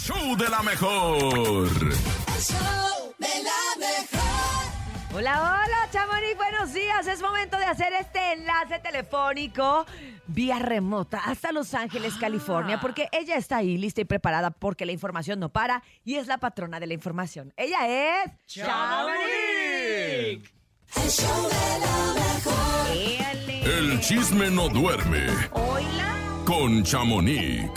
show de la mejor. El show de la mejor. Hola, hola, Chamonix, buenos días. Es momento de hacer este enlace telefónico vía remota hasta Los Ángeles, California, porque ella está ahí lista y preparada porque la información no para y es la patrona de la información. Ella es Chamonix. El show de la mejor. El chisme no duerme Hola. con Chamonix.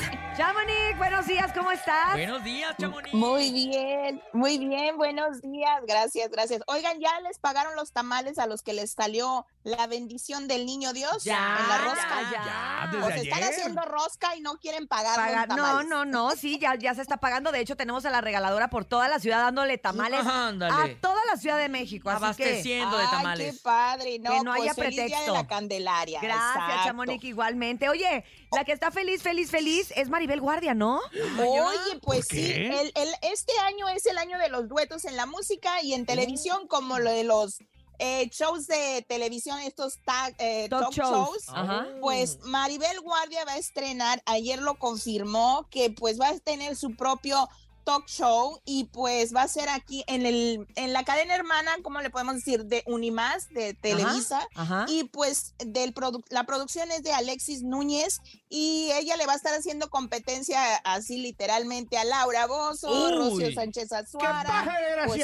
Buenos días, ¿cómo estás? Buenos días, Chamonix. Muy bien, muy bien, buenos días, gracias, gracias. Oigan, ¿ya les pagaron los tamales a los que les salió la bendición del niño Dios Ya, en la rosca? ya, O se están haciendo rosca y no quieren pagar Paga- los No, tamales. no, no, sí, ya, ya se está pagando. De hecho, tenemos a la regaladora por toda la ciudad dándole tamales Ándale. a toda la Ciudad de México. Así que, Abasteciendo de Ay, tamales. qué padre, no, Que no haya pues, feliz día de pretexto. la Candelaria. gracias. Chamonix, igualmente. Oye, la que está feliz, feliz, feliz es Maribel Guardia, ¿no? Oye, pues ¿Por sí, el, el- este año es el año de los duetos en la música y en televisión, como lo de los eh, shows de televisión, estos tag- eh, Talk talk, shows. shows. Ajá. Pues Maribel Guardia va a estrenar, ayer lo confirmó, que pues va a tener su propio talk show y pues va a ser aquí en el en la cadena hermana, ¿cómo le podemos decir? De Unimás, de Televisa. Ajá. Y pues del produ- la producción es de Alexis Núñez y ella le va a estar haciendo competencia así literalmente a Laura Bozo, Uy. Rocío Sánchez Azuara. Pues,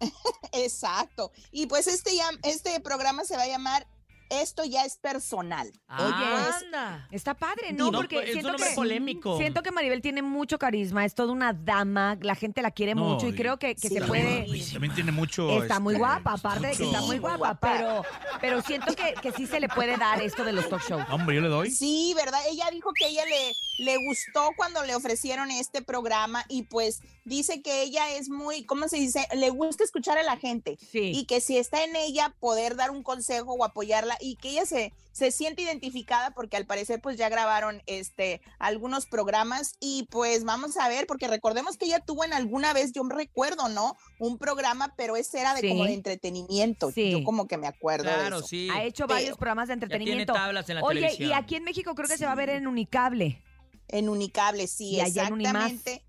exacto. Y pues este ya, este programa se va a llamar Esto ya es personal. Oye, anda. Está padre, ¿no? No, Porque pues, es siento un que, polémico. siento que Maribel tiene mucho carisma, es toda una dama, la gente la quiere No, mucho y y- creo que, que Sí. se puede... Uy, también tiene mucho. Está muy este, guapa, aparte de que está muy guapa, pero, pero siento que, que sí se le puede dar esto de los talk shows. Hombre, yo le doy. Sí, ¿verdad? Ella dijo que ella le, le gustó cuando le ofrecieron este programa y pues dice que ella es muy, ¿cómo se dice? Le gusta escuchar a la gente. Sí. y que si está en ella poder dar un consejo o apoyarla y que ella se, se siente identificada porque al parecer pues ya grabaron este algunos programas y pues vamos a ver porque recordemos que ella tuvo en alguna vez yo me recuerdo no un programa pero ese era de Sí. como de entretenimiento Sí. yo como que me acuerdo de Claro, eso sí. ha hecho pero varios programas de Ya tiene entretenimiento. tablas en la Oye, televisión. y aquí en México creo que se va a ver en Unicable. En Unicable sí Y allá en Unimás. exactamente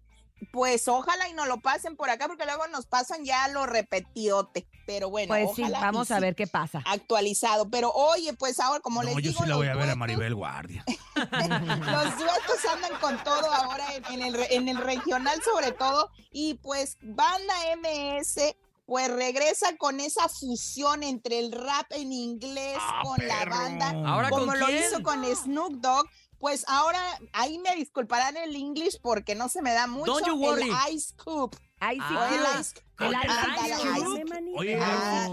pues ojalá y nos lo pasen por acá porque luego nos pasan ya lo repetidote pero bueno Pues sí, ojalá y vamos a sí, ver qué pasa. actualizado pero oye pues ahora como No, les yo digo sí la voy a ver a Maribel Guardia. Los duetos andan con todo ahora en, en el, re- en el regional sobre todo y pues Banda MS pues regresa con esa fusión entre el rap en inglés Ah, con la perro. banda ¿Ahora como con lo quién? hizo con Snoop Dogg pues ahora ahí me disculparán el English porque no se me da mucho Don't you worry. el Ice Cube o Ah. el Ice Ice ándale. Ice- Ah,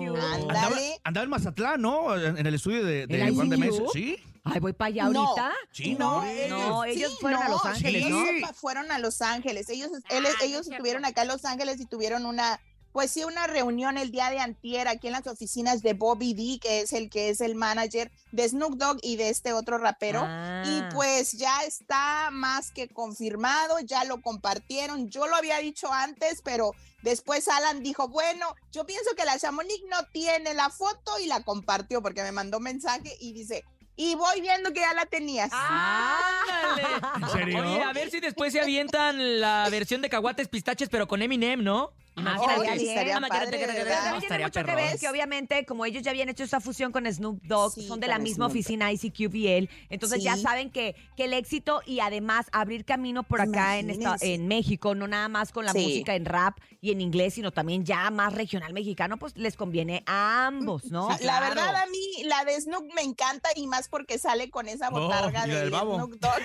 andaba, en Mazatlán, ¿no? En, en el estudio de, de ¿El Juan de? Mesa. Sí. Ay, voy para allá No. ahorita. Sí, No, no. ellos, No, ellos sí, fueron a Los Ángeles, ellos fueron a Los Ángeles. Ellos, él- ellos estuvieron acá en Los Ángeles y tuvieron una, pues sí, una reunión el día de antier aquí en las oficinas de Bobby D, que es el que es el manager de Snoop Dogg y de este otro rapero. Ah. Y pues ya está más que confirmado, ya lo compartieron. Yo lo había dicho antes, pero después Alan dijo, bueno, yo pienso que la Chamonix no tiene la foto y la compartió porque me mandó mensaje y dice, y voy viendo que ya la tenías. ¡Ándale! ¿En serio? Oye, a ver si después se avientan la versión de caguates pistaches, pero con Eminem, ¿no? Estaría que ver que obviamente como ellos ya habían hecho esta fusión con Snoop Dogg, Sí, son de la misma Snoop oficina ICQ y él, entonces ya Sí. saben que, que el éxito y además abrir camino por acá en, esta- en México, no nada más con la Sí. música en rap y en inglés, sino también ya más regional mexicano, pues les conviene a ambos, ¿no? Sí, La claro. verdad, a mí la de Snoop me encanta y más porque sale con esa botarga la de. Snoop Dogg.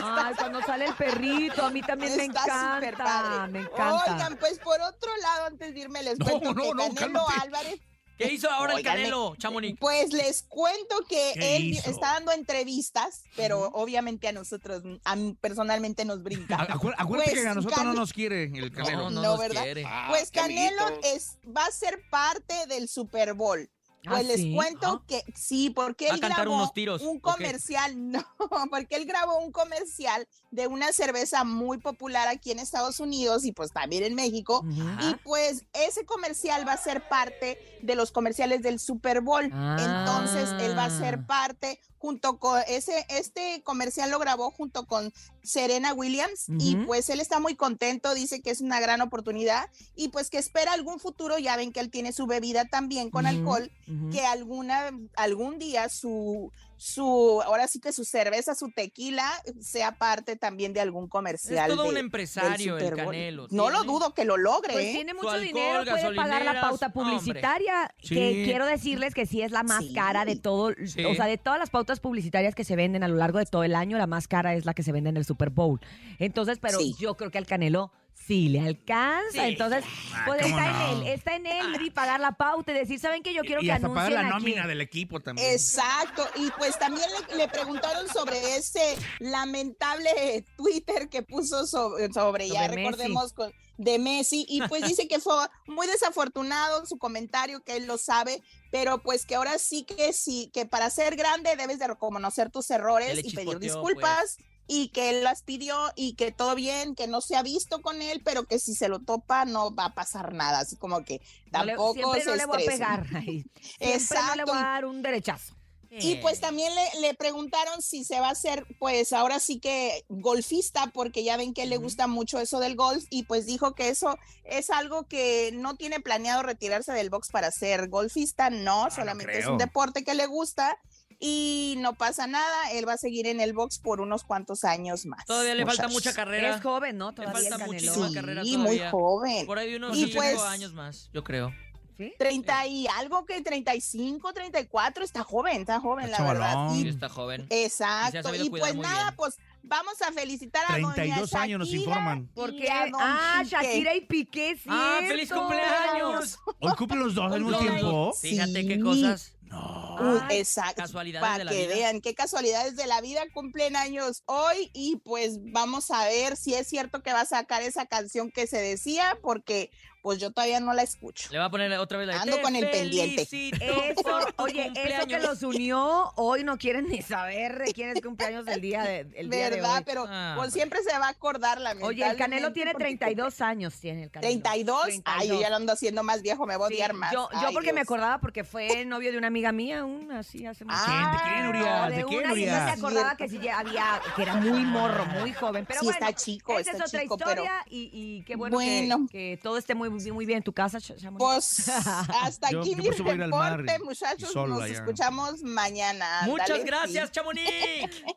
Ay, cuando sale el perrito, a mí también me está súper encanta, padre. me encanta. Oigan, pues por otro lado, antes de irme, les No, cuento no, que no, Canelo cálmate. Álvarez, ¿Qué hizo ahora el Oigan, Canelo, Chamonix? pues les cuento que ¿Qué él hizo? está dando entrevistas, pero obviamente a nosotros, a mí personalmente nos A- brinca. acu- Acuérdate Pues, que a nosotros no Cane- nos quiere el Canelo. No, no, No, nos ¿verdad? quiere. Pues Canelo es, va a ser parte del Super Bowl. Pues ¿Ah, les sí? cuento que sí, porque ¿Va a él grabó unos tiros, un comercial, no, porque él grabó un comercial de una cerveza muy popular aquí en Estados Unidos y pues también en México. Y pues ese comercial va a ser parte de los comerciales del Super Bowl. Ah. Entonces él va a ser parte junto con ese, este comercial lo grabó junto con Serena Williams y pues él está muy contento, dice que es una gran oportunidad y pues que espera algún futuro, ya ven que él tiene su bebida también con alcohol, que alguna, algún día su, su, ahora sí que su cerveza, su tequila sea parte también de algún Es comercial. todo un de- empresario el. Canelo. No lo dudo que lo logre. Pues ¿eh? tiene mucho alcohol, dinero, puede pagar la pauta publicitaria, Sí. que quiero decirles que sí es la más Sí. cara de todo, Sí. o sea, de todas las pautas publicitarias que se venden a lo largo de todo el año, la más cara es la que se vende en el Super Bowl. Entonces, pero Sí. yo creo que al Canelo sí le alcanza, Sí. Entonces, Ah, pues ¿cómo está no? en él, está en él y pagar la pauta y decir, ¿saben qué? Yo quiero y que hasta anuncien pagar la aquí. nómina del equipo también. Exacto, y pues también le, le preguntaron sobre ese lamentable Twitter que puso sobre, sobre, ya Messi. recordemos, con, de Messi, y pues dice que fue muy desafortunado su comentario, que él lo sabe, pero pues que ahora sí que sí, que para ser grande debes de reconocer tus errores y pedir pues. Y que él las pidió y que todo bien, que no se ha visto con él, pero que si se lo topa no va a pasar nada. Así como que No le- tampoco siempre se no le voy a pegar. Siempre no le Exacto, voy a y- dar un derechazo. y pues también le, le preguntaron si se va a hacer, pues ahora sí que golfista, porque ya ven que le Ujú. gusta mucho eso del golf, y pues dijo que eso es algo que no tiene planeado retirarse del box para ser golfista, no, no solamente es un deporte que le gusta y no pasa nada, él va a seguir en el box por unos cuantos años más. Todavía le falta mucha carrera. Es joven, ¿no? Le Todavía falta el Canelo. muchísima Sí, carrera muy todavía. joven. Por ahí de unos Y cinco pues- años más, yo creo. ¿Sí? 30 y algo que 35, 34, está joven, está joven, Está la verdad. chavalón. Y Sí, está joven. Exacto. Y pues muy nada, bien. pues vamos a felicitar a doña 32 años nos Shakira informan. ¿Por y qué? a don Ah. Shakira y Piqué, sí. ¡Ah, feliz cumpleaños! Hoy cumplen los dos al mismo tiempo. Fíjate qué cosas. No. Ay, exacto. casualidades Para de la que vida. vean qué casualidades de la vida cumplen años hoy y pues vamos a ver si es cierto que va a sacar esa canción que se decía porque pues yo todavía no la escucho. Le va a poner otra vez la Ando "Te con el pendiente". Eso, oye, eso que los unió, hoy no quieren ni saber de quién es cumpleaños del día de, el día de ¿Verdad? hoy. Pero Ah, pues siempre se va a acordar la Oye, el Canelo tiene 32 años, tiene el Canelo. 32. Ay, yo 32. ya lo ando haciendo más viejo, me voy a Sí, odiar más. Yo, yo Ay, porque me acordaba porque fue novio de una amiga mía, un así hace mucho Ah, ¿De quién, Urias? de ¿De quién, una y yo se Urias? acordaba que sí ya había, que era muy morro, muy joven. Pero Sí, bueno, está chico, esa está es otra chico, pero- historia y, y qué bueno, que- Bueno. Que, todo esté muy, muy bien en tu casa, Ch- Chamonix. Pues hasta Yo- aquí yo mi reporte, muchachos. Nos allá. escuchamos mañana. Muchas Ándale, gracias, sí. Chamonix.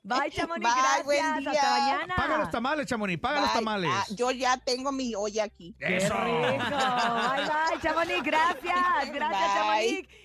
Bye, Chamonix, Bye, buen gracias. día. Hasta mañana. Paga los tamales, Chamonix, paga los Bye. tamales. Ah, yo ya tengo mi olla aquí. Qué Eso. rico. Bye, bye, Chamonix, gracias. Gracias, Bye. Chamonix.